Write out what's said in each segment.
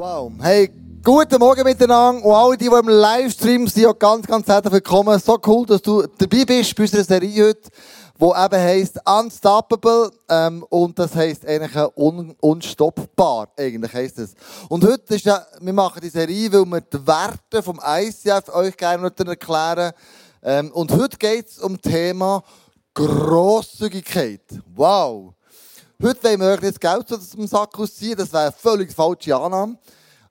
Wow. Hey, guten Morgen miteinander und alle, die, die im Livestream sind, auch ganz, ganz herzlich willkommen. So cool, dass du dabei bist bei unserer Serie heute, die eben heisst Unstoppable ähm, und das heisst eigentlich un unstoppbar, eigentlich heisst es. Und heute ist ja, wir machen die Serie, weil wir die Werte vom ICF euch gerne erklären ähm, Und heute geht es um das Thema Grosszügigkeit. Wow. Heute wollen wir euch nicht Geld aus dem Sack ausziehen, das wäre eine völlig falsche Annahme.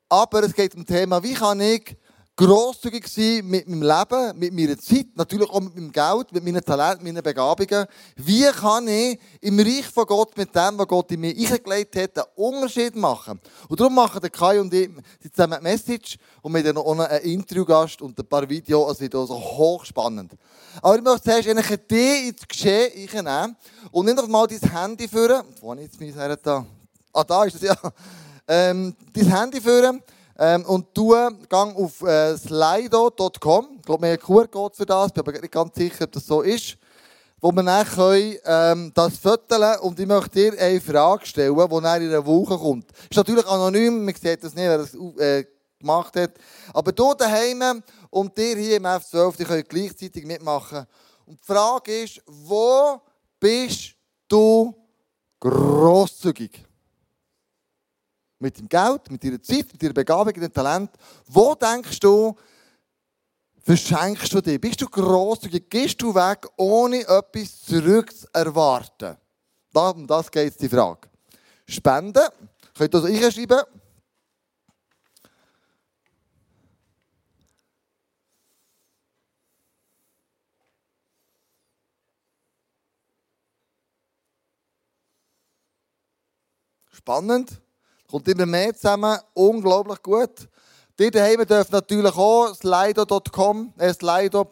Aber es geht um das Thema, wie kann ich grosszügig sein mit meinem Leben, mit meiner Zeit, natürlich auch mit meinem Geld, mit meinen Talenten, meinen Begabungen. Wie kann ich im Reich von Gott mit dem, was Gott in mir eingelegt hat, einen Unterschied machen? Und darum machen der Kai und ich zusammen eine Message und auch noch einen Interviewgast und ein paar Videos, also wieder so hochspannend. Aber ich möchte zuerst eigentlich die ins Geschehen einnehmen und nicht mal dein Handy führen. Wo ich jetzt mein Herr da? Ah, da ist es ja. Ähm, dein Handy führen ähm, und du gang auf äh, slido.com. Ich glaube, einen QR-Code für das. Bin aber nicht ganz sicher, ob das so ist. Wo wir dann können, ähm, das föteln und ich möchte dir eine Frage stellen, die dann in einer Woche kommt. Ist natürlich anonym, man sieht das nicht, wer das äh, gemacht hat. Aber du daheim und dir hier im F12, die können gleichzeitig mitmachen. Und die Frage ist, wo bist du grosszügig? Mit dem Geld, mit deiner Zeit, mit deiner Begabung, mit deinem Talent. Wo denkst du, verschenkst du dich? Bist du grosszügig? Gehst du weg, ohne etwas zurückzuerwarten? Um das geht es die Frage. Spenden. Könnt ihr das einschreiben? Spannend. Kommt immer mehr zusammen. Unglaublich gut. Die daheim dürfen natürlich auch slido.com, äh, slido,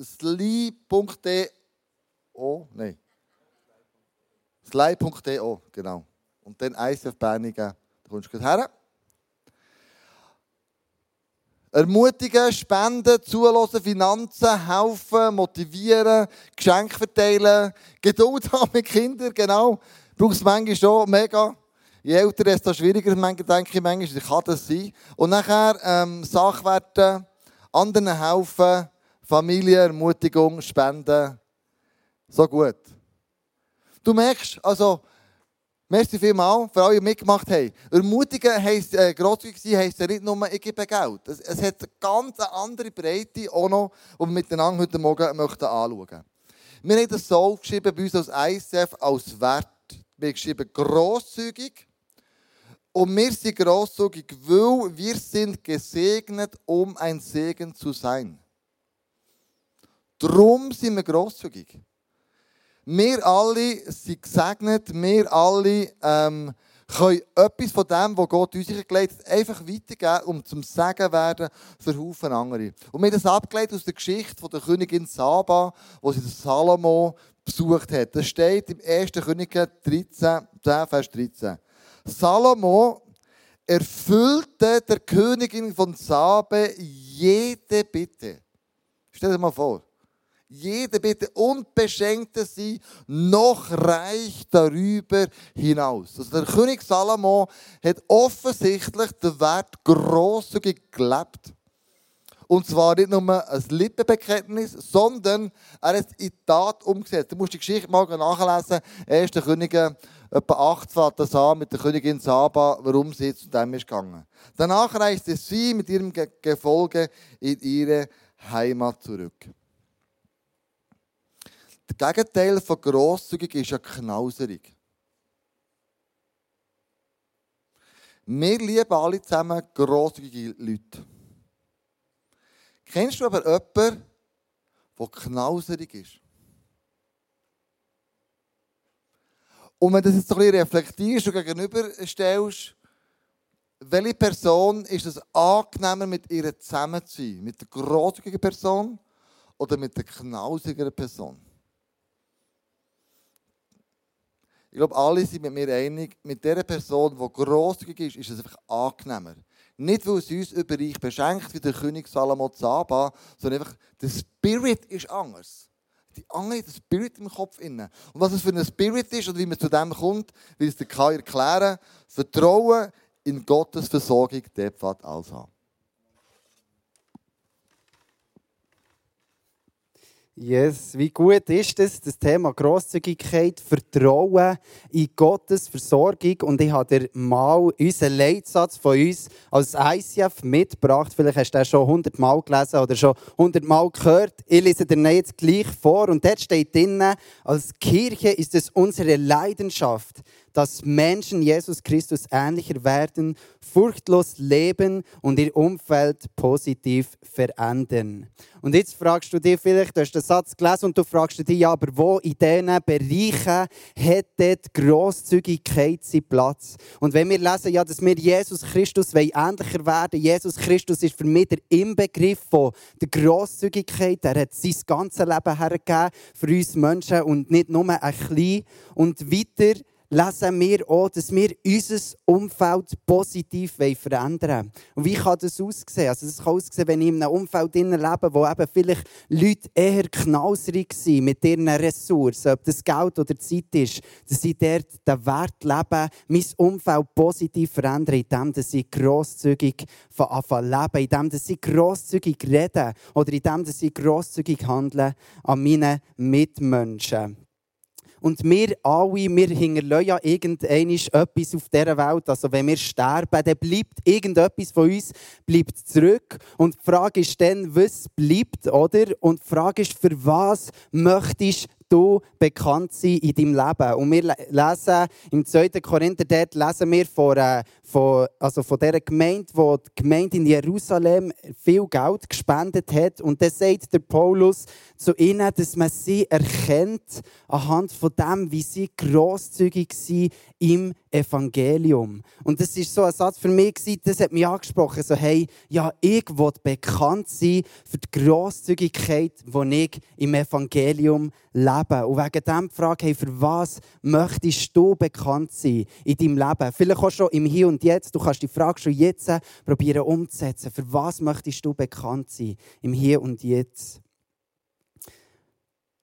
sli.de, oh, nein. Sli.de, genau. Und dann ICF Bernigen, da kommst du her. Ermutigen, spenden, zulassen, Finanzen, helfen, motivieren, Geschenke verteilen, Geduld haben mit Kindern, genau. Brauchst manchmal schon mega. Je älter, desto schwieriger, denke ich manchmal, kann das sein. Und nachher ähm, Sachwerte, anderen helfen, Familie, Ermutigung, Spenden. So gut. Du merkst, also, merci vielmal für alle, die mitgemacht haben. Ermutigen heisst, äh, grosszügig sein heisst ja nicht nur, ich gebe Geld. Es, es hat eine ganz andere Breite auch noch, die wir miteinander heute Morgen möchten anschauen. Wir haben das so aufgeschrieben bei uns als ICF als Wert. Wir haben geschrieben, grosszügig und wir sind großzügig, weil wir sind gesegnet, um ein Segen zu sein. Drum sind wir großzügig. Wir alle sind gesegnet, wir alle ähm, können etwas von dem, was Gott uns gelegt hat, einfach weitergeben, um zum Segen werden für Haufen andere. Und wir haben das abgeleitet aus der Geschichte der Königin Saba, wo sie Salomo besucht hat. Das steht im 1. Könige 13, 10, Vers 13. Salomo erfüllte der Königin von Sabe jede Bitte. Stell dir mal vor. Jede Bitte und beschenkte sie noch reich darüber hinaus. Also der König Salomo hat offensichtlich den Wert grosszügig gelebt. Und zwar nicht nur ein Lippenbekenntnis, sondern er hat es in Tat umgesetzt. Du musst die Geschichte mal nachlesen. 1. Könige etwa 8 fängt das an mit der Königin Saba, warum sie zu dem ist gegangen. Danach reiste sie mit ihrem Gefolge in ihre Heimat zurück. Der Gegenteil von grosszügig ist ja knauserig. Wir lieben alle zusammen grosszügige Leute. Kennst du aber jemanden, der knauserig ist? Und wenn du das jetzt so ein bisschen reflektierst und gegenüberstellst, welche Person ist es angenehmer, mit ihr zusammen zu sein? Mit der großzügigen Person oder mit der knausigeren Person? Ich glaube, alle sind mit mir einig, mit der Person, die grosszügig ist, ist es einfach angenehmer. Nicht, weil sie uns überreich beschenkt, wie der König Salomo Zaba, sondern einfach, der Spirit ist anders die andere den Spirit im Kopf. Und was es für ein Spirit ist und wie man zu dem kommt, will der Kai erklären. Vertrauen in Gottes Versorgung, der Pfad alles haben. Yes, wie gut ist es, das Thema Grosszügigkeit, Vertrauen in Gottes Versorgung. Und ich habe dir mal unseren Leitsatz von uns als ICF mitgebracht. Vielleicht hast du den schon hundertmal gelesen oder schon hundertmal gehört. Ich lese dir jetzt gleich vor. Und dort steht drinnen, als Kirche ist es unsere Leidenschaft, dass Menschen Jesus Christus ähnlicher werden, furchtlos leben und ihr Umfeld positiv verändern. Und jetzt fragst du dich vielleicht, du hast den Satz gelesen und du fragst dich, ja, aber wo in diesen Bereichen hat dort Grosszügigkeit seinen Platz? Und wenn wir lesen, ja, dass wir Jesus Christus ähnlicher werden Jesus Christus ist für mich der Inbegriff von der Grosszügigkeit. Er hat sein ganzes Leben hergegeben für uns Menschen und nicht nur ein klein. Und weiter lesen wir auch, dass wir unser Umfeld positiv verändern wollen. Und wie kann das aussehen? Also das kann aussehen, wenn ich in einem Umfeld lebe, wo eben vielleicht Leute eher knauserig sind mit ihren Ressourcen, ob das Geld oder Zeit ist, dass sie dort den Wert leben, mein Umfeld positiv verändern, indem sie grosszügig von Anfang leben, indem sie grosszügig reden oder indem sie grosszügig handeln an meinen Mitmenschen. Und wir alle, wir hinterlassen ja irgendetwas auf dieser Welt. Also wenn wir sterben, dann bleibt irgendetwas von uns bleibt zurück. Und die Frage ist dann, was bleibt, oder? Und die Frage ist, für was möchtest du bekannt sein in deinem Leben. Und wir lesen im 2. Korinther, dort lesen wir von, äh, von, also von dieser Gemeinde, wo die Gemeinde in Jerusalem viel Geld gespendet hat. Und dann sagt der Paulus zu ihnen, dass man sie erkennt anhand von dem, wie sie grosszügig sind im Evangelium. Und das ist so ein Satz für mich, das hat mich angesprochen. So, hey, ja, ich will bekannt sein für die Grosszügigkeit, die ich im Evangelium lebe. Und wegen dem die Frage, hey, für was möchtest du bekannt sein in deinem Leben? Vielleicht auch schon im Hier und Jetzt. Du kannst die Frage schon jetzt probieren umzusetzen. Für was möchtest du bekannt sein im Hier und Jetzt?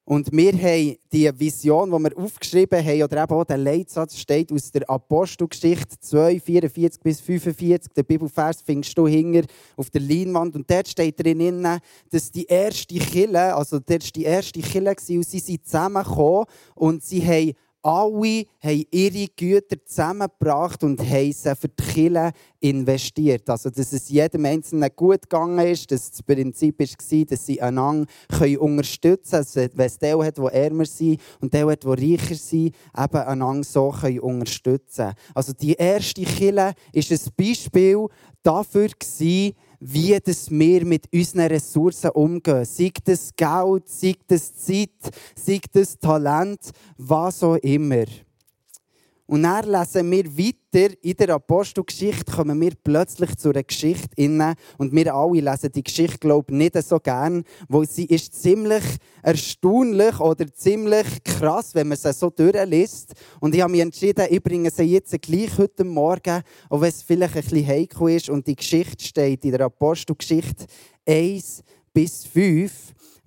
Und wir haben die Vision, die wir aufgeschrieben haben, oder eben auch der Leitsatz steht aus der Apostelgeschichte 2, 44 bis 45. Der Bibelvers findest du hinger auf der Leinwand. Und dort steht drin, dass die erste Kille, also dort war die erste Kille und sie sind zusammengekommen und sie haben alle haben ihre Güter zusammengebracht und haben sie für die Kirche investiert. Also, dass es jedem Einzelnen gut gegangen ist, dass das Prinzip war, dass sie einander unterstützen können. Also, wenn es der hat, der ärmer sind und der hat, der reicher sind, eben einander so können unterstützen können. Also, die erste Kirche war ein Beispiel dafür, gewesen, wie das wir mit unseren Ressourcen umgehen. Sei das Geld, sei das Zeit, sei das Talent, was auch immer. Und dann lesen wir weiter in der Apostelgeschichte, kommen wir plötzlich zu einer Geschichte inne und wir alle lesen die Geschichte, glaube ich, nicht so gern, weil sie ist ziemlich erstaunlich oder ziemlich krass, wenn man sie so durchliest. Und ich habe mich entschieden, ich bringe sie jetzt gleich heute Morgen, auch wenn es vielleicht ein bisschen heikel ist. Und die Geschichte steht in der Apostelgeschichte 1 bis 5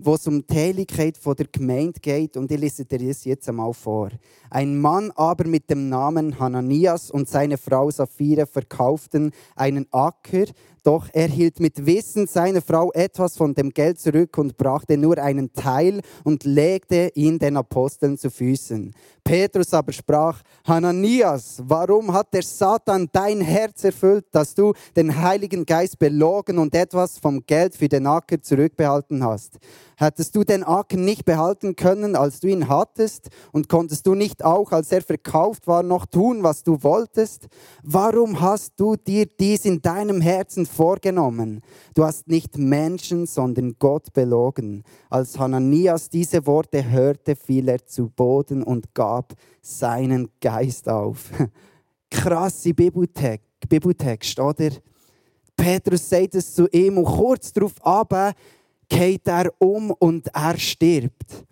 wo es um die Heiligkeit der Gemeinde geht. Und ich lese dir das jetzt einmal vor. Ein Mann aber mit dem Namen Hananias und seine Frau Sapphira verkauften einen Acker, doch er hielt mit Wissen seiner Frau etwas von dem Geld zurück und brachte nur einen Teil und legte ihn den Aposteln zu Füßen. Petrus aber sprach, Hananias, warum hat der Satan dein Herz erfüllt, dass du den Heiligen Geist belogen und etwas vom Geld für den Acker zurückbehalten hast? Hättest du den Acker nicht behalten können, als du ihn hattest? Und konntest du nicht auch, als er verkauft war, noch tun, was du wolltest? Warum hast du dir dies in deinem Herzen vorgenommen? Du hast nicht Menschen, sondern Gott belogen. Als Hananias diese Worte hörte, fiel er zu Boden und gab seinen Geist auf. Krasse Bibeltext, Bibeltext oder? Petrus sagt es zu ihm und kurz darauf aber geht er um und er stirbt.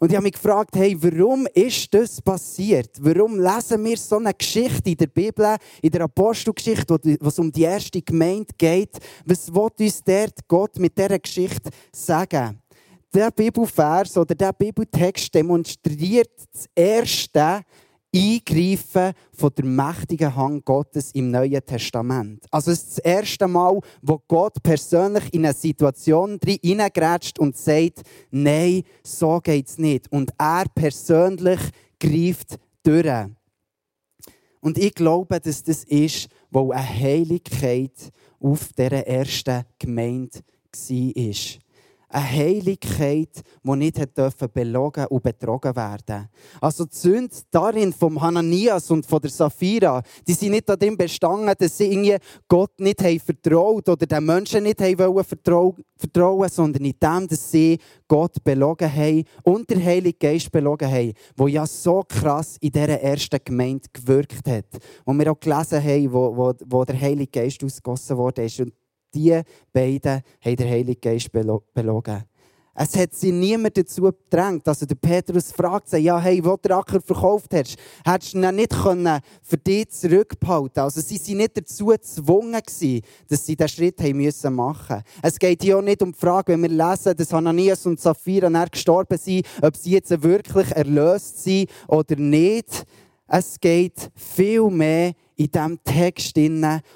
Und ich habe mich gefragt, hey, warum ist das passiert? Warum lesen wir so eine Geschichte in der Bibel, in der Apostelgeschichte, wo es um die erste Gemeinde geht? Was will uns dort Gott mit dieser Geschichte sagen? Der Bibelvers oder der Bibeltext demonstriert das Erste Eingreifen von der mächtigen Hand Gottes im Neuen Testament. Also es ist das erste Mal, wo Gott persönlich in eine Situation hineingrätscht und sagt, nein, so geht's nicht. Und er persönlich greift durch. Und ich glaube, dass das ist, wo eine Heiligkeit auf dieser ersten Gemeinde war eine Heiligkeit, die nicht belogen und betrogen werden Also die Sünde darin vom Hananias und von der Sapphira, die sind nicht darin bestanden, dass sie irgendwie Gott nicht haben vertraut oder den Menschen nicht haben vertrauen, sondern in dem, dass sie Gott belogen haben und der Heilige Geist belogen haben, wo ja so krass in dieser ersten Gemeinde gewirkt hat. Wo wir auch gelesen haben, wo, wo, wo der Heilige Geist ausgegossen wurde. Und die beiden haben der Heilige Geist belogen. Es hat sie niemand dazu gedrängt. Also der Petrus fragt ja, hey, wo der Acker verkauft hast, hättest du ihn nicht für dich zurückbehalten Also sie waren nicht dazu gezwungen dass sie diesen Schritt haben müssen machen Es geht hier auch nicht um die Frage, wenn wir lesen, dass Hananias und Sapphira gestorben sind, ob sie jetzt wirklich erlöst sind oder nicht. Es geht viel mehr in diesem Text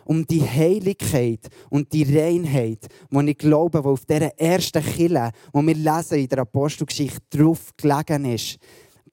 um die Heiligkeit und die Reinheit, die ich glaube, die auf dieser ersten Kille, die wir lesen in der Apostelgeschichte, drauf gelegen ist.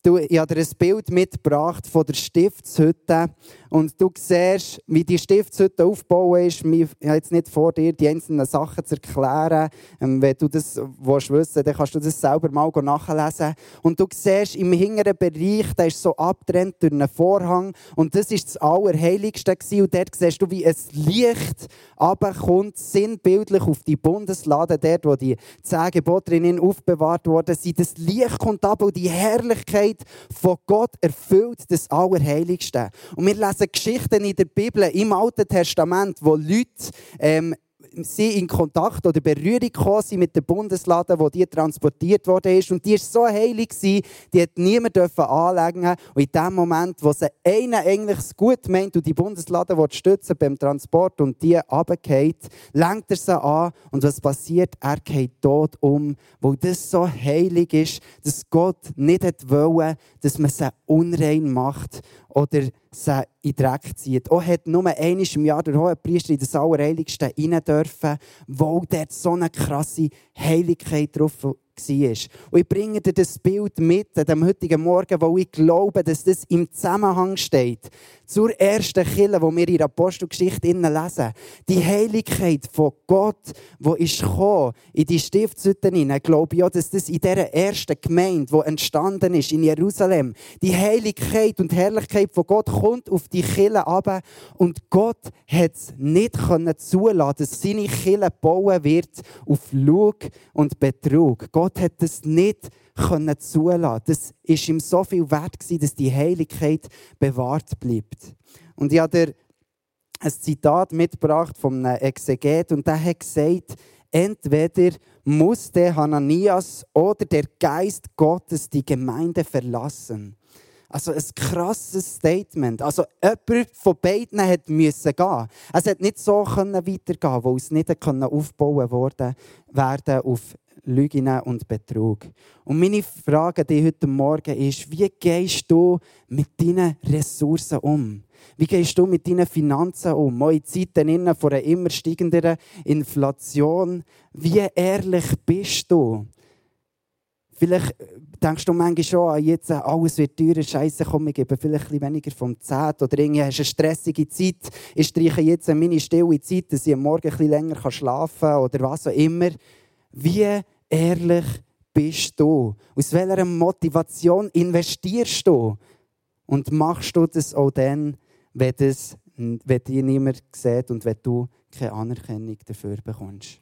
Ich habe dir ein Bild mitgebracht von der Stiftshütte. Und du siehst, wie die Stiftshütte aufgebaut ist. Ich habe jetzt nicht vor dir, die einzelnen Sachen zu erklären. Ähm, wenn du das willst wissen dann kannst du das selber mal nachlesen. Und du siehst, im hinteren Bereich, der ist so abgetrennt durch einen Vorhang. Und das ist das Allerheiligste. Und dort siehst du, wie ein Licht runterkommt, sinnbildlich auf die Bundeslade, dort, wo die zehn drinnen aufbewahrt worden sind. Das Licht kommt ab und die Herrlichkeit Herrlichkeit von Gott erfüllt das Allerheiligste. Und wir lesen Geschichten in der Bibel, im Alten Testament, wo Leute ähm, sie in Kontakt oder Berührung gekommen sind mit der Bundeslade, wo die transportiert worden ist. Und die ist so heilig die hat niemand dürfen anlegen. Und in dem Moment, wo sie einen eigentlich gut meint und die Bundeslade stützen beim Transport und die runtergeht, lenkt er sie an. Und was passiert? Er geht tot um, weil das so heilig ist, dass Gott nicht wollte, dass man sie unrein macht oder sie in den Dreck zieht. Auch hat nur einmal im Jahr der hohe Priester in das Allerheiligste rein dürfen, wo dort so eine krasse Heiligkeit drauf war. Und ich bringe dir das Bild mit an dem heutigen Morgen, wo ich glaube, dass das im Zusammenhang steht zur ersten Kille, wo wir in der Apostelgeschichte lesen. Die Heiligkeit von Gott, wo ist gekommen, in die Stiftshütte hinein, glaube ich auch, dass das in dieser ersten Gemeinde, die entstanden ist in Jerusalem, die Heiligkeit und Herrlichkeit von Gott kommt auf die Kille ab und Gott hat es nicht können zulassen, dass seine Kille bauen wird auf Lug und Betrug. Gott hat es nicht können zulassen. Das ist ihm so viel wert gewesen, dass die Heiligkeit bewahrt bleibt. Und ich habe dir ein Zitat mitgebracht einem Exeget und der hat gesagt, entweder muss der Hananias oder der Geist Gottes die Gemeinde verlassen. Also ein krasses Statement. Also jemand von beiden hat müssen gehen. Es hat nicht so weitergehen, wo es nicht aufbauen worden werden auf Lügen und Betrug. Und meine Frage dir heute Morgen ist, wie gehst du mit deinen Ressourcen um? Wie gehst du mit deinen Finanzen um? Auch in Zeiten von einer immer steigenden Inflation. Wie ehrlich bist du? Vielleicht denkst du manchmal schon, ah, jetzt äh, alles wird teurer, Scheiße, komm, ich gebe vielleicht ein weniger vom Zehnt. Oder irgendwie hast du eine stressige Zeit, ich streiche jetzt meine stille Zeit, dass ich am Morgen ein länger schlafen kann oder was auch immer. Wie ehrlich bist du? Aus welcher Motivation investierst du? Und machst du das auch dann, wenn, das, wenn dich niemand sieht und wenn du keine Anerkennung dafür bekommst?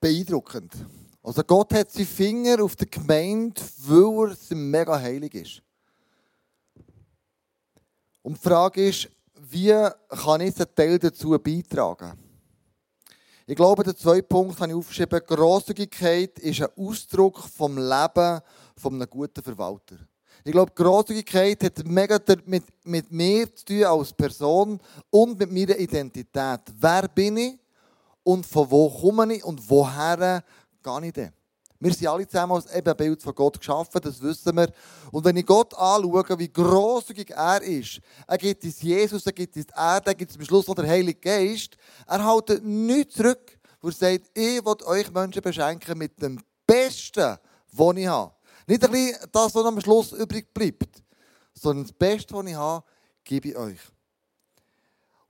Beeindruckend. Also Gott hat seinen Finger auf der Gemeinde, weil er mega heilig ist. Und die Frage ist, wie kann ich einen Teil dazu beitragen? Ich glaube, der zweite Punkt habe ich aufgeschrieben. Grosszügigkeit ist ein Ausdruck vom Leben von einem guten Verwalter. Ich glaube, Grosszügigkeit hat mega mit, mit mir zu tun als Person und mit meiner Identität. Wer bin ich und von wo komme ich und woher gehe ich denn? Wir sind alle zusammen als Ebenbild von Gott geschaffen, das wissen wir. Und wenn ich Gott anschaue, wie grosszügig er ist, er gibt uns Jesus, er gibt uns die Erde, er gibt uns am Schluss noch den Heiligen Geist, er hält nichts zurück, wo er sagt, ich will euch Menschen beschenken mit dem Besten, was ich habe. Nicht ein bisschen das, was am Schluss übrig bleibt, sondern das Beste, was ich habe, gebe ich euch.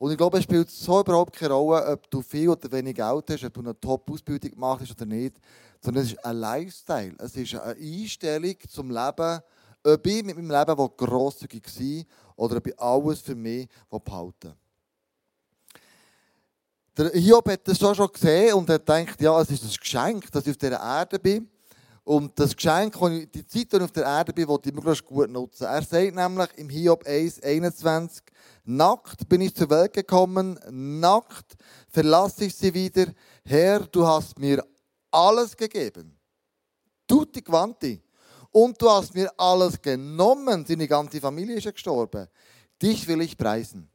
Und ich glaube, es spielt so überhaupt keine Rolle, ob du viel oder wenig Geld hast, ob du eine Top-Ausbildung machst oder nicht, sondern es ist ein Lifestyle. Es ist eine Einstellung zum Leben, ob ich mit meinem Leben grosszügig sein oder ob ich alles für mich behalten Der Hiob hat das schon gesehen und hat gedacht, ja, es ist ein Geschenk, dass ich auf dieser Erde bin. Und das Geschenk, die Zeit, die ich auf der Erde bin, will ich möglichst gut nutzen. Er sagt nämlich im Hiob 1, 21, Nackt bin ich zur Welt gekommen, nackt verlasse ich sie wieder. Herr, du hast mir alles gegeben. Tutti quanti. Und du hast mir alles genommen. Seine ganze Familie ist gestorben. Dich will ich preisen.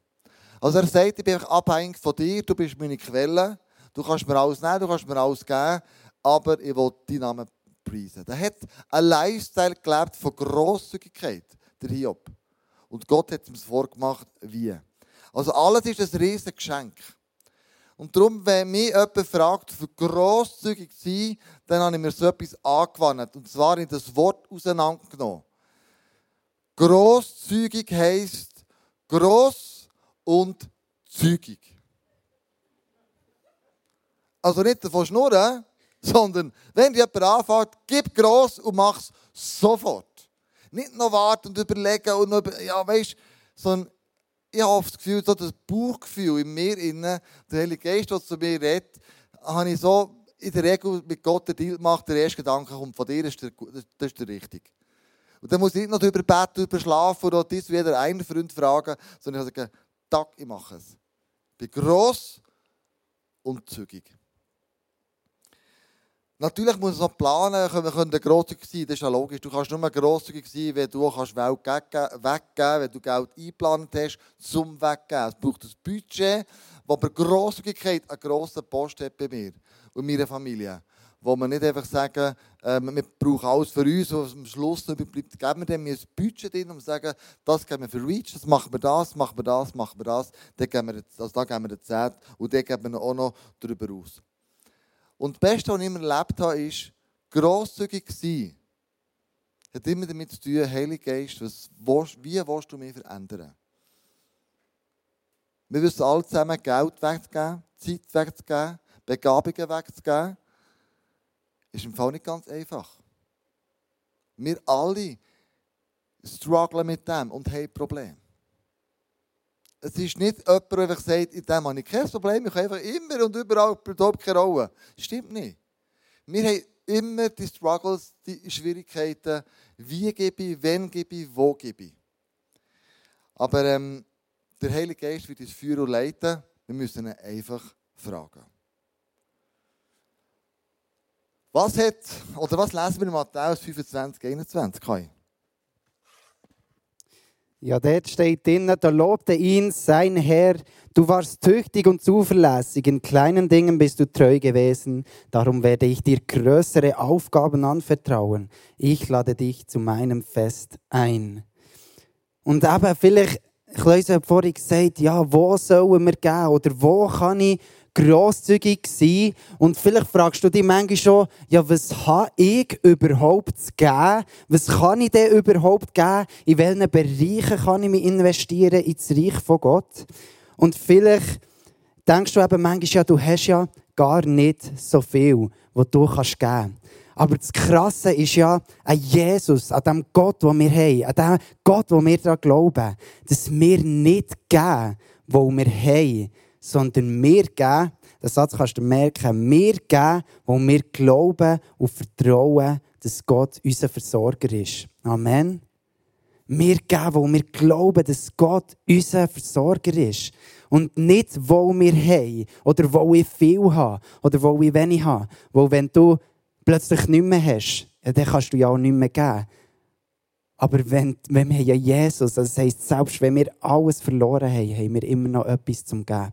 Also er sagt, ich bin abhängig von dir, du bist meine Quelle. Du kannst mir alles nehmen, du kannst mir alles geben, aber ich will deinen Namen preisen. Er hat einen Lifestyle gelebt von Grosszügigkeit, der Hiob. Und Gott hat es vorgemacht, wie. Also alles ist ein riesiges Geschenk. Und darum, wenn mich jemand fragt, für grosszügig zu sein, dann habe ich mir so etwas angewandt. Und zwar in das Wort auseinandergenommen. Grosszügig heisst gross und zügig. Also nicht davon schnurren, sondern wenn dir jemand anfängt, gib gross und mach es sofort. Nicht noch warten und überlegen und noch, ja, weißt, sondern ich habe das Gefühl, so das Bauchgefühl in mir, innen, der Heilige Geist, der zu mir redet, habe ich so in der Regel mit Gott den Deal gemacht, der erste Gedanke kommt von dir, das ist der, das ist der richtige. Und dann muss ich nicht noch über Bett, über Schlafen oder das wieder einen Freund fragen, sondern ich sage, Tag, ich mache es. Ich bin gross und zügig. Natürlich muss man planen, wir können grosszügig sein, das ist ja logisch. Du kannst nur grosszügig sein, wenn du kannst Geld weggeben wenn du Geld eingeplant hast, zum Weggeben. Es braucht ein Budget, wo aber Grosszügigkeit einen grossen Post hat bei mir und meiner Familie. Wo man nicht einfach sagen, äh, wir brauchen alles für uns, was am Schluss noch bleibt, geben wir dem ein Budget drin und sagen, das geben wir für Reach, das machen wir das, machen wir das, machen wir das, dann geben wir, also da geben wir den Zehnt und dann geben wir auch noch darüber aus. Und das Beste, was ich immer erlebt habe, ist, grosszügig sein. Hat immer damit zu tun, Heiliger Geist, was, wie willst du mich verändern? Wir müssen alle zusammen Geld wegzugeben, Zeit wegzugeben, Begabungen wegzugeben. Ist im Fall nicht ganz einfach. Wir alle strugglen mit dem und haben Probleme. Es ist nicht jemand, der einfach sagt, in dem habe ich kein Problem, ich habe einfach immer und überall überhaupt keine Rolle. Stimmt nicht. Wir haben immer die Struggles, die Schwierigkeiten, wie gebe ich, wenn gebe ich, wo gebe ich. Aber ähm, der Heilige Geist wird uns führen und leiten. Wir müssen ihn einfach fragen. Was hat, oder was lesen wir in Matthäus 25, 21, Kai? Ja, dort steht drin, da lobte ihn sein Herr, du warst tüchtig und zuverlässig, in kleinen Dingen bist du treu gewesen, darum werde ich dir größere Aufgaben anvertrauen. Ich lade dich zu meinem Fest ein. Und eben vielleicht, Kleuse hat vorhin gesagt, ja, wo sollen wir gehen oder wo kann ich grosszügig sein. Und vielleicht fragst du dich manchmal schon, ja, was habe ich überhaupt zu geben? Was kann ich denn überhaupt geben? In welchen Bereichen kann ich mich investieren ins Reich von Gott? Und vielleicht denkst du eben manchmal, ja, du hast ja gar nicht so viel, was du kannst geben kannst. Aber das Krasse ist ja an Jesus, an dem Gott, den wir haben, an dem Gott, wo wir daran glauben, dass wir nicht geben, wo wir haben, sondern wir geben, den Satz kannst du merken, wir geben, wo wir glauben und vertrauen, dass Gott unser Versorger ist. Amen. Wir geben, wo wir glauben, dass Gott unser Versorger ist. Und nicht, wo wir haben, oder wo ich viel habe, oder wo ich wenig habe. Wo wenn du plötzlich nichts mehr hast, dann kannst du ja auch nichts mehr geben. Aber wenn, wenn wir ja Jesus, das heisst, selbst wenn wir alles verloren haben, haben wir immer noch etwas zum Geben.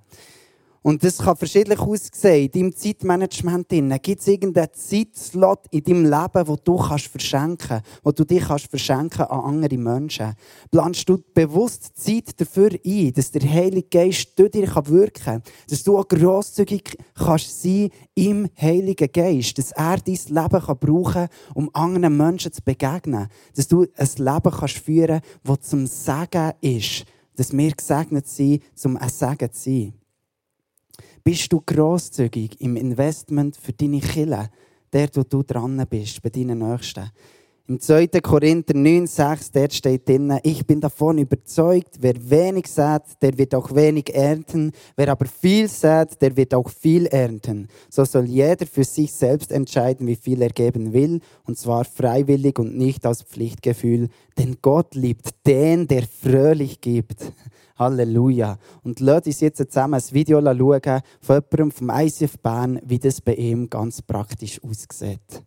Und das kann verschiedentlich aussehen. In deinem Zeitmanagement gibt es irgendeinen Zeitslot in deinem Leben, wo du kannst verschenken wo du dich kannst verschenken an andere Menschen. Planst du bewusst Zeit dafür ein, dass der Heilige Geist durch dich wirken kann, dass du auch grosszügig kannst sein im Heiligen Geist, dass er dein Leben kann brauchen kann, um anderen Menschen zu begegnen, dass du ein Leben kannst führen das zum Segen ist, dass wir gesegnet sind, zum ein Segen zu sein. Bist du grosszügig im Investment für deine Kille, der, wo du dran bist, bei deinen Nächsten? Im 2. Korinther 9, 6, dort steht drin, ich bin davon überzeugt, wer wenig sät, der wird auch wenig ernten, wer aber viel sät, der wird auch viel ernten. So soll jeder für sich selbst entscheiden, wie viel er geben will, und zwar freiwillig und nicht aus Pflichtgefühl, denn Gott liebt den, der fröhlich gibt. Halleluja. Und lasst uns jetzt zusammen ein Video schauen von jemandem vom ICF Bern, wie das bei ihm ganz praktisch aussieht.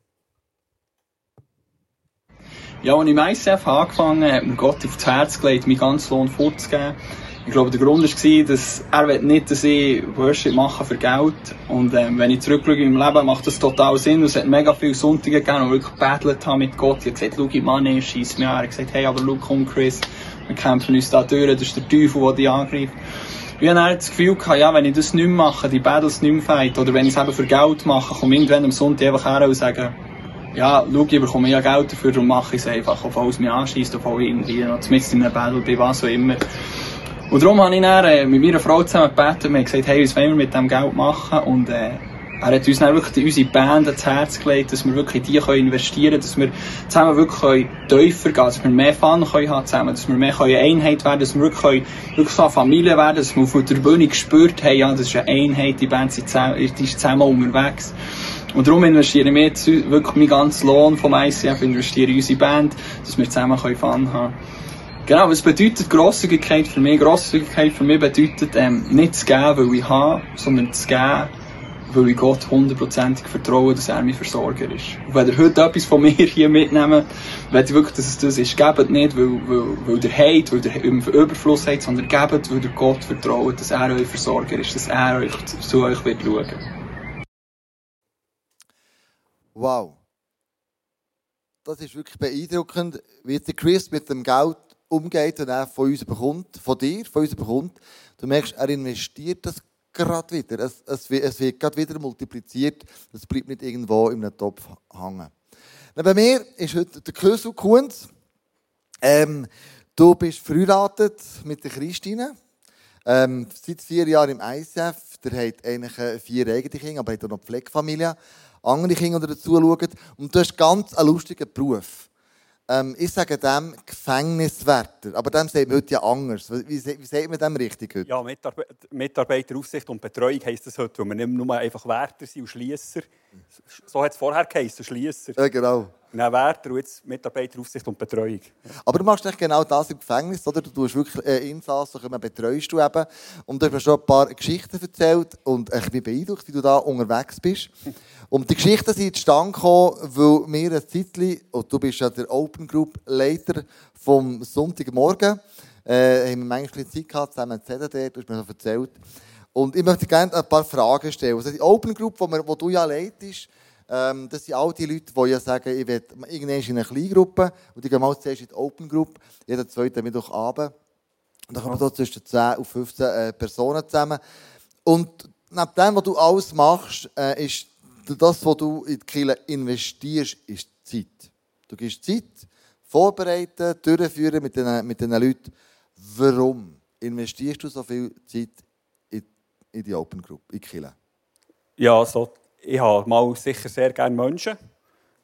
Ja, als ich im ICF angefangen habe, hat mir Gott aufs Herz gelegt, meinen ganzen Lohn vorzugeben. Ich glaube, der Grund war, dass er nicht, dass ich Worship mache für Geld. Und ähm, wenn ich zurückschaue in meinem Leben, macht das total Sinn. Es hat mega viele Sonntage gegeben, wo ich wirklich gebettelt habe mit Gott. Ich habe gesagt, schau, Mann, scheiss mir an. Er hat gesagt, hey, aber schau, komm, Chris, wir kämpfen uns da durch. Das ist der Teufel, der dich angreift. Ich habe das Gefühl gehabt, ja, wenn ich das nicht mache, die Battles nicht mehr fight, oder wenn ich es eben für Geld mache, komme ich irgendwann am Sonntag einfach her und sage, ja, schau, ich bekomme ja Geld dafür, darum mache ich es einfach, obwohl es mich anschießt, obwohl ich irgendwie noch zumindest in einem Battle bin, was auch immer. Und darum habe ich dann äh, mit meiner Frau zusammen gebeten, wir haben gesagt, hey, was wollen wir mit dem Geld machen? Und äh, er hat uns dann wirklich unsere Band ans Herz gelegt, dass wir wirklich die können investieren können, dass wir zusammen wirklich tiefer gehen dass wir mehr Fun können haben zusammen, dass wir mehr Einheit werden dass wir wirklich, können, wirklich so eine Familie werden dass wir auf der Bühne gespürt haben, ja, das ist eine Einheit, die Band zusammen, ist zusammen unterwegs. Und darum investieren wir jetzt wirklich meinen ganzen Lohn vom ICF, investieren in unsere Band, dass wir zusammen Fun haben können. Genau, was bedeutet Grosszügigkeit für mich? Grosszügigkeit für mich bedeutet, ähm, nicht zu geben, weil ich habe, sondern zu geben, weil ich Gott hundertprozentig vertraue, dass er mein Versorger ist. Und wenn ihr heute etwas von mir hier mitnehmen, will ich wirklich, dass es das ist. Gebt nicht, weil, weil, weil ihr habt, weil ihr im Überfluss habt, sondern gebt, weil ihr Gott vertraut, dass er euer Versorger ist, dass er euch zu euch wird schauen. Wow. Das ist wirklich beeindruckend, wie der Chris mit dem Geld umgeht und er von uns bekommt, von dir, von uns bekommt. Du merkst, er investiert das gerade wieder. Es, es, es wird gerade wieder multipliziert. Es bleibt nicht irgendwo in einem Topf hängen. bei mir ist heute der Kösel Kunz. Ähm, du bist verheiratet mit der Christine. Ähm, seit vier Jahren im ICF. Der hat eigentlich äh, vier eigene Kinder, aber hat auch noch Pflegefamilie. Andere Kinder, die dazu schauen. Und du hast ganz einen lustigen Beruf ähm, ich sage dem Gefängniswärter. Aber dem sagt man heute ja anders. Wie, wie, sagt man dem richtig heute? Ja, Mitarbe Mitarbeiteraufsicht und Betreuung heisst das heute, weil wir nicht nur einfach Wärter sind und Schliesser. So hat es vorher geheißen, Schliesser. Ja, genau. Nein, Wärter und jetzt Mitarbeiteraufsicht und Betreuung. Aber du machst nicht genau das im Gefängnis, oder? Du tust wirklich äh, Insassen, betreust du eben. Und du hast mir schon ein paar Geschichten erzählt und ich bin beeindruckt, wie du da unterwegs bist. Und die Geschichten sind zustande gekommen, weil wir ein Zeitchen, und du bist ja der Open Group Leiter vom Sonntagmorgen, äh, haben wir manchmal Zeit gehabt, zusammen zu reden, du hast mir so erzählt. Und ich möchte gerne ein paar Fragen stellen. Also die Open Group, wo, wo du ja leitest, ähm, das sind all die Leute, die ja sagen, ich will irgendwann in eine Kleingruppe und die gehen mal zuerst in die Open Group, jeden zweiten Mittwochabend. Und dann kommen wir zwischen 10 und 15 äh, Personen zusammen. Und neben dem, was du alles machst, äh, ist das, was du in die Kirche investierst, ist Zeit. Du gibst Zeit, vorbereiten, durchführen mit den, mit Leuten. Warum investierst du so viel Zeit in die Open Group, in Kirche? Ja, so, ich habe mal sicher sehr gerne Menschen.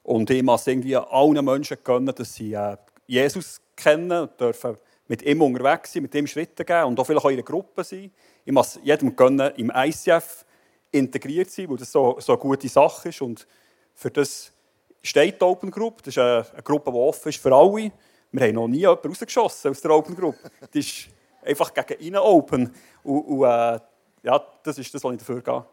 Und ich muss irgendwie allen Menschen gönnen, dass sie äh, Jesus kennen und dürfen mit ihm unterwegs sein, mit ihm Schritte gehen und auch vielleicht auch in einer Gruppe sein. Ich muss jedem gönnen, im ICF integriert sein, weil das so, so eine gute Sache ist. Und für das steht die Open Group. Das ist eine, eine Gruppe, die offen ist für alle. Wir haben noch nie jemanden rausgeschossen aus der Open Group. Die ist einfach gegen innen open. Und, und äh, ja, das ist das, was ich dafür gehe.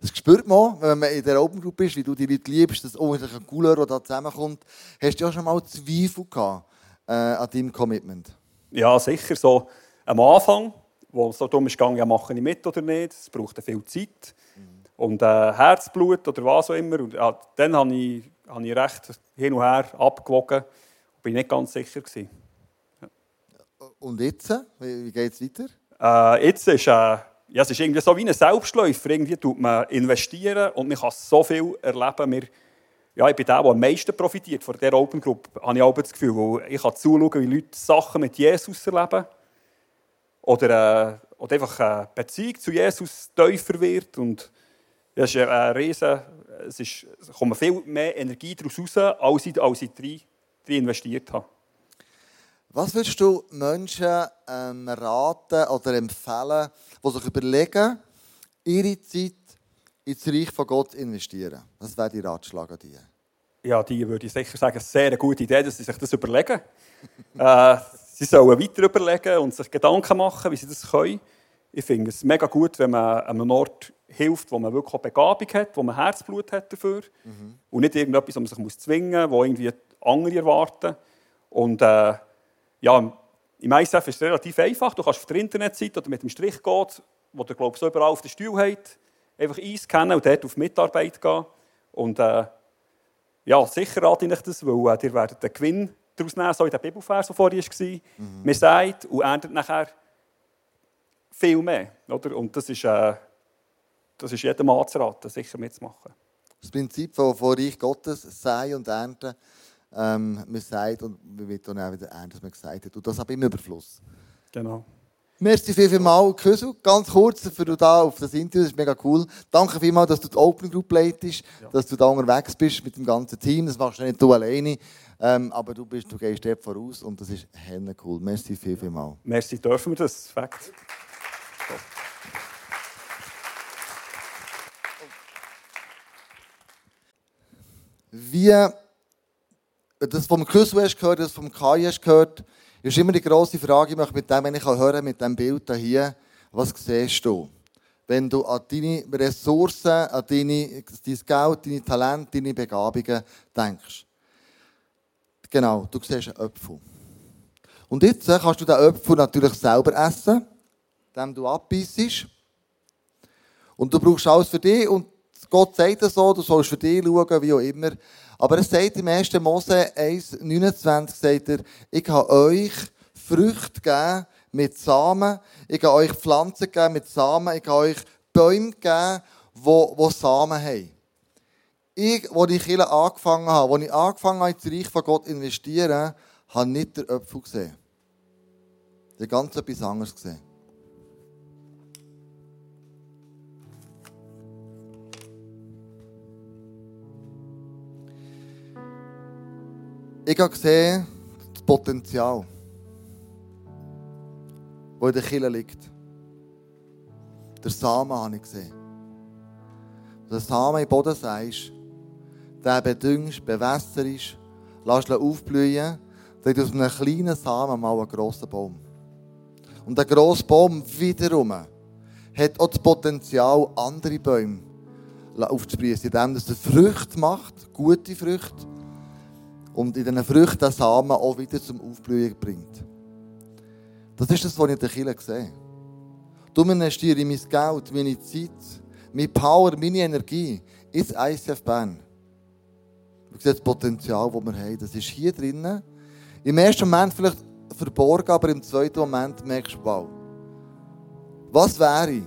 Das spürt man, wenn man in der Open Group ist, wie du die Leute liebst, dass unheimlich ein cooler, der da zusammenkommt. Hast du ja schon mal Zweifel gehabt äh, an deinem Commitment? Ja, sicher. So am Anfang wo es so darum ging, ja, mache ich mit oder nicht. Es brauchte viel Zeit. Und äh, Herzblut oder was auch immer. Und, ja, dann habe ich, habe ich recht hin und her abgewogen und bin nicht ganz sicher. Gewesen. Und jetzt? Wie, wie geht es weiter? Äh, jetzt ist, äh, ja, es ist irgendwie so wie ein Selbstläufer. Irgendwie tut man investieren und man kann so viel erleben. Wir, ja, ich bin der, der am meisten profitiert von dieser Open Group, habe ich auch das Gefühl. Weil ich kann zuschauen, wie Leute Sachen mit Jesus erleben. Oder, äh, oder einfach eine Beziehung zu Jesus tiefer wird. Und das ist ein riesen, es, ist, es kommt viel mehr Energie daraus raus, als ich, als ich drin, drin investiert habe. Was würdest du Menschen ähm, raten oder empfehlen, die sich überlegen, ihre Zeit ins Reich von Gott zu investieren? Was wäre die Ratschlag an die? Ja, die würde ich sicher sagen, sehr eine gute Idee, dass sie sich das überlegen. äh, sie sollen weiter überlegen und sich Gedanken machen, wie sie das können. Ich finde es mega gut, wenn man an einem Ort hilft, wo man wirklich auch Begabung hat, wo man Herzblut hat dafür. Mhm. Und nicht irgendetwas, man sich muss zwingen muss, wo irgendwie andere erwarten. Und äh, ja, im ISF ist es relativ einfach. Du kannst auf der Internetseite oder mit dem Strichcode, wo du glaubst, so überall auf der Stuhl hat, einfach einscannen und dort auf Mitarbeit gehen. Und äh, ja, sicher rate ich das, weil äh, ihr werdet den Gewinn daraus nehmen, so in der Bibelvers, der vorher war. Mhm. Man sagt und erntet nachher viel mehr. Oder? Und das ist, äh, das ist jedem anzuraten, sicher mitzumachen. Das Prinzip von, von Reich Gottes, Sei und Ernten, ähm, man sagt und man wird dann auch wieder ernten, was man gesagt hat. Und das habe ich im Überfluss. Genau. Merci viel, viel mal, Küssel. Ganz kurz für du da auf das Interview, das ist mega cool. Danke vielmals, dass du die Open Group leitest, ja. dass du da unterwegs bist mit dem ganzen Team. Das machst du nicht du alleine, ähm, aber du, bist, du gehst dort voraus und das ist helle cool. Merci viel, viel mal. Merci, dürfen wir das? Fakt. Wie das vom Küssel hast gehört, das vom Kai hast gehört, ist immer die grosse Frage, ich möchte mit dem, wenn ich hören mit diesem Bild hier, was siehst du? Wenn du an deine Ressourcen, an deine, dein Geld, deine Talente, deine Begabungen denkst. Genau, du siehst einen Apfel. Und jetzt kannst du den Apfel natürlich selber essen, indem du abbeißt. Und du brauchst alles für dich und Gott sagt das so, du sollst für dich schauen, wie auch immer. Aber es sagt im 1. Mose 1, 29, sagt er, ich habe euch Früchte gegeben mit Samen, ich habe euch Pflanzen gegeben mit Samen, ich habe euch Bäume gegeben, die, die Samen haben. Ich, als ich hier angefangen habe, als ich angefangen habe, ins Reich von Gott zu investieren, habe nicht den Apfel gesehen. Ich habe ganz etwas anderes gesehen. Ich gesehen, das Potenzial, das in der Kille liegt. Der Samen habe ich gesehen. Der Samen im Boden sagst, der bedüngst, bewässerst, lässt aufblühen, dann aus einem kleinen Samen mal einen grossen Baum. Und der grosse Baum wiederum hat auch das Potenzial, andere Bäume aufzusprießen, indem er Früchte macht, gute Früchte, und in diesen Früchten Samen auch wieder zum Aufblühen bringt. Das ist das, was ich in der Kirche sehe. Du investiere mein Geld, meine Zeit, meine Power, meine Energie ins ICF Bern. Du siehst das Potenzial, das wir haben. Das ist hier drinnen. Im ersten Moment vielleicht verborgen, aber im zweiten Moment merkst du, wow. Was wäre,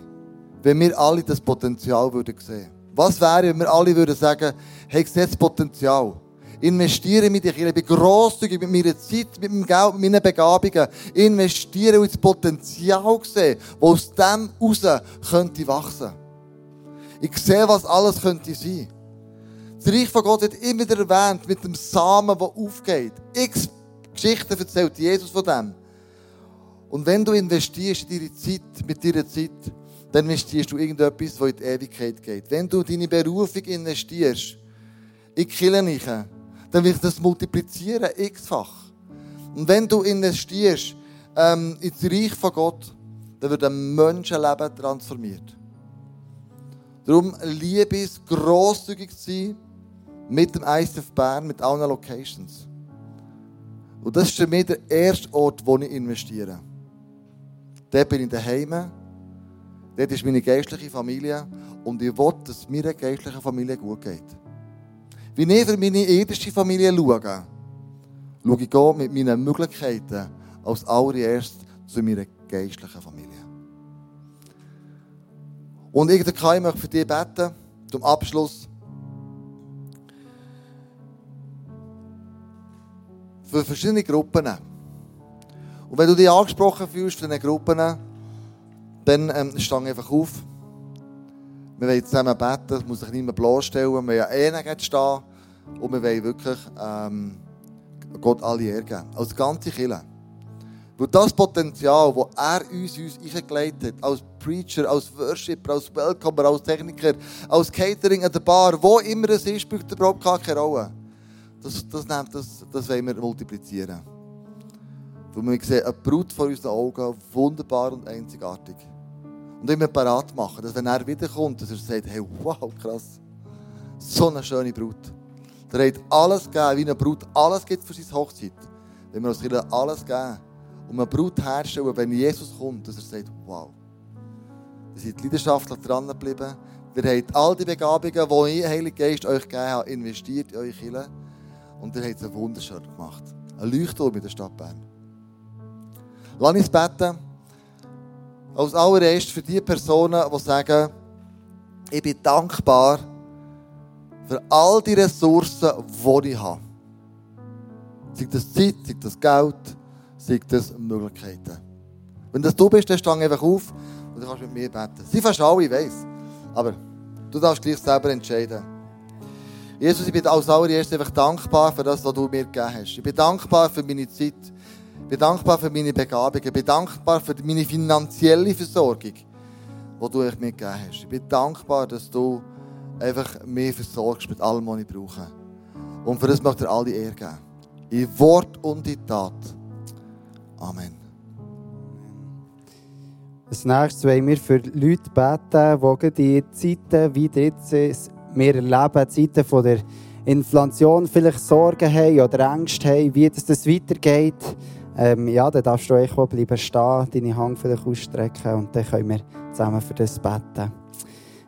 wenn wir alle das Potenzial würden sehen? Was wäre, wenn wir alle würden sagen, hey, ich sehe das Potenzial investiere mit dir. Ich bin grosszügig mit meiner Zeit, mit meinem Geld, mit meinen Begabungen. Investiere und das Potenzial sehen, das aus dem heraus könnte wachsen. Ich sehe, was alles könnte sein. Das Reich von Gott wird immer wieder erwähnt mit dem Samen, der aufgeht. X Geschichten erzählt Jesus von dem. Und wenn du investierst in deine Zeit, mit deiner Zeit, dann investierst du irgendetwas, das in die Ewigkeit geht. Wenn du deine Berufung investierst, in Kirche, dann wird das multiplizieren, x-fach. Und wenn du investierst ähm, ins Reich von Gott, dann wird ein Menschenleben transformiert. Darum liebe es, grosszügig zu sein mit dem ICF Bern, mit allen Locations. Und das ist für mich der erste Ort, wo ich investiere. Dort bin ich daheim. Dort ist meine geistliche Familie. Und ich will, dass es meiner geistlichen Familie gut geht. Wie ich für meine irdische Familie schaue, schaue ich mit meinen Möglichkeiten als allererst zu meiner geistlichen Familie. Und ich, möchte für dich beten, zum Abschluss. Für verschiedene Gruppen. Und wenn du dich angesprochen fühlst von diesen Gruppen, dann ähm, steh einfach auf. Wir wollen zusammen beten, das muss sich niemand bloßstellen. Wir wollen eh stehen. Und wir wollen wirklich ähm, Gott alle Ehre. Als ganze Kirche. Weil das Potenzial, das er uns, uns eingelegt hat, als Preacher, als Worshipper, als Welcomer, als Techniker, als Catering an der Bar, wo immer es ist, spielt überhaupt keine Rolle. Das, das, das, das wollen wir multiplizieren. Weil wir sehen eine Brut vor unseren Augen, wunderbar und einzigartig. Und immer parat machen, dass wenn er wiederkommt, dass er sagt, hey, wow, krass. So eine schöne Brut. Der hat alles gegeben, wie eine Brut alles gibt für seine Hochzeit. Wenn wir uns alles geben um eine Brut herstellen, wenn Jesus kommt, dass er sagt, wow. Ihr seid leidenschaftlich dran geblieben. Ihr habt all die Begabungen, die ich, Heilige Geist, euch gegeben habe, investiert in eure Kirche. Und ihr habt es wunderschön gemacht. Ein Leuchtturm in der Stadt Bern. Lass uns beten. Als allererst für die Personen, die sagen, ich bin dankbar für all die Ressourcen, die ich habe. Sei das Zeit, sei das Geld, sei das Möglichkeiten. Wenn das du bist, dann steh einfach auf und du kannst mit mir beten. Sie fast alle, ich weiss. Aber du darfst gleich selber entscheiden. Jesus, ich bin als allererstes einfach dankbar für das, was du mir gegeben hast. Ich bin dankbar für meine Zeit. Bin dankbar für meine Begabungen. Ich bin dankbar für meine finanzielle Versorgung, die du mir gegeben hast. Ich bin dankbar, dass du einfach mich versorgst mit allem, was ich brauche. Und für das möchte ich dir all die Ehre geben. In Wort und in Tat. Amen. Als nächstes wollen wir für Leute beten, die die Zeiten, wie jetzt wir erleben, Zeiten von der Inflation, vielleicht Sorgen haben oder Ängste haben, wie das weitergeht. Ähm, ja, dann darfst du auch bleiben stehen, deine Hand vielleicht ausstrecken und dann können wir zusammen für das beten.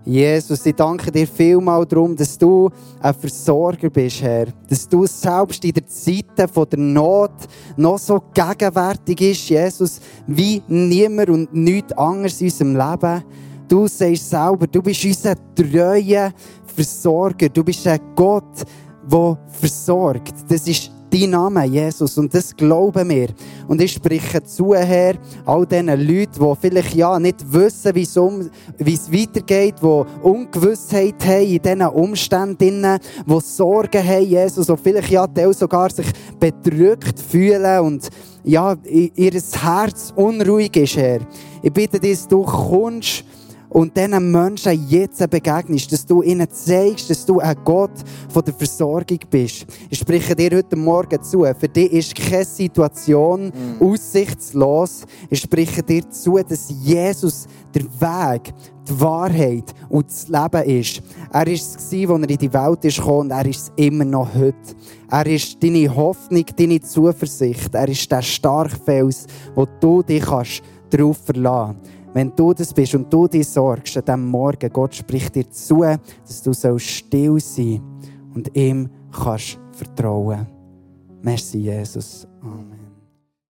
Jesus, ich danke dir vielmal darum, dass du ein Versorger bist, Herr. Dass du selbst in der Zeit der Not noch so gegenwärtig bist, Jesus, wie niemand und nichts anderes in unserem Leben. Du sagst selber, du bist unser treuer Versorger. Du bist ein Gott, der versorgt. Das ist dein Name, Jesus. Und das glauben wir. Und ich spreche zu, Herr, all diesen Leuten, die vielleicht ja nicht wissen, wie es weitergeht, die Ungewissheit haben in diesen Umständen, die Sorgen haben, Jesus, und vielleicht ja sogar sich bedrückt fühlen und ja, ihr Herz unruhig ist, Herr. Ich bitte dich, du kommst und diesen Menschen jetzt begegnest, dass du ihnen zeigst, dass du ein Gott von der Versorgung bist. Ich spreche dir heute Morgen zu. Für dich ist keine Situation mm. aussichtslos. Ich spreche dir zu, dass Jesus der Weg, die Wahrheit und das Leben ist. Er war es, als er in die Welt ist gekommen, und er ist es immer noch heute. Er ist deine Hoffnung, deine Zuversicht. Er ist der Starkfels, wo du dich darauf verlassen kannst. Wenn du das bist und du dich sorgst an diesem Morgen, Gott spricht dir zu, dass du still sein und ihm kannst vertrauen. Merci, Jesus. Amen.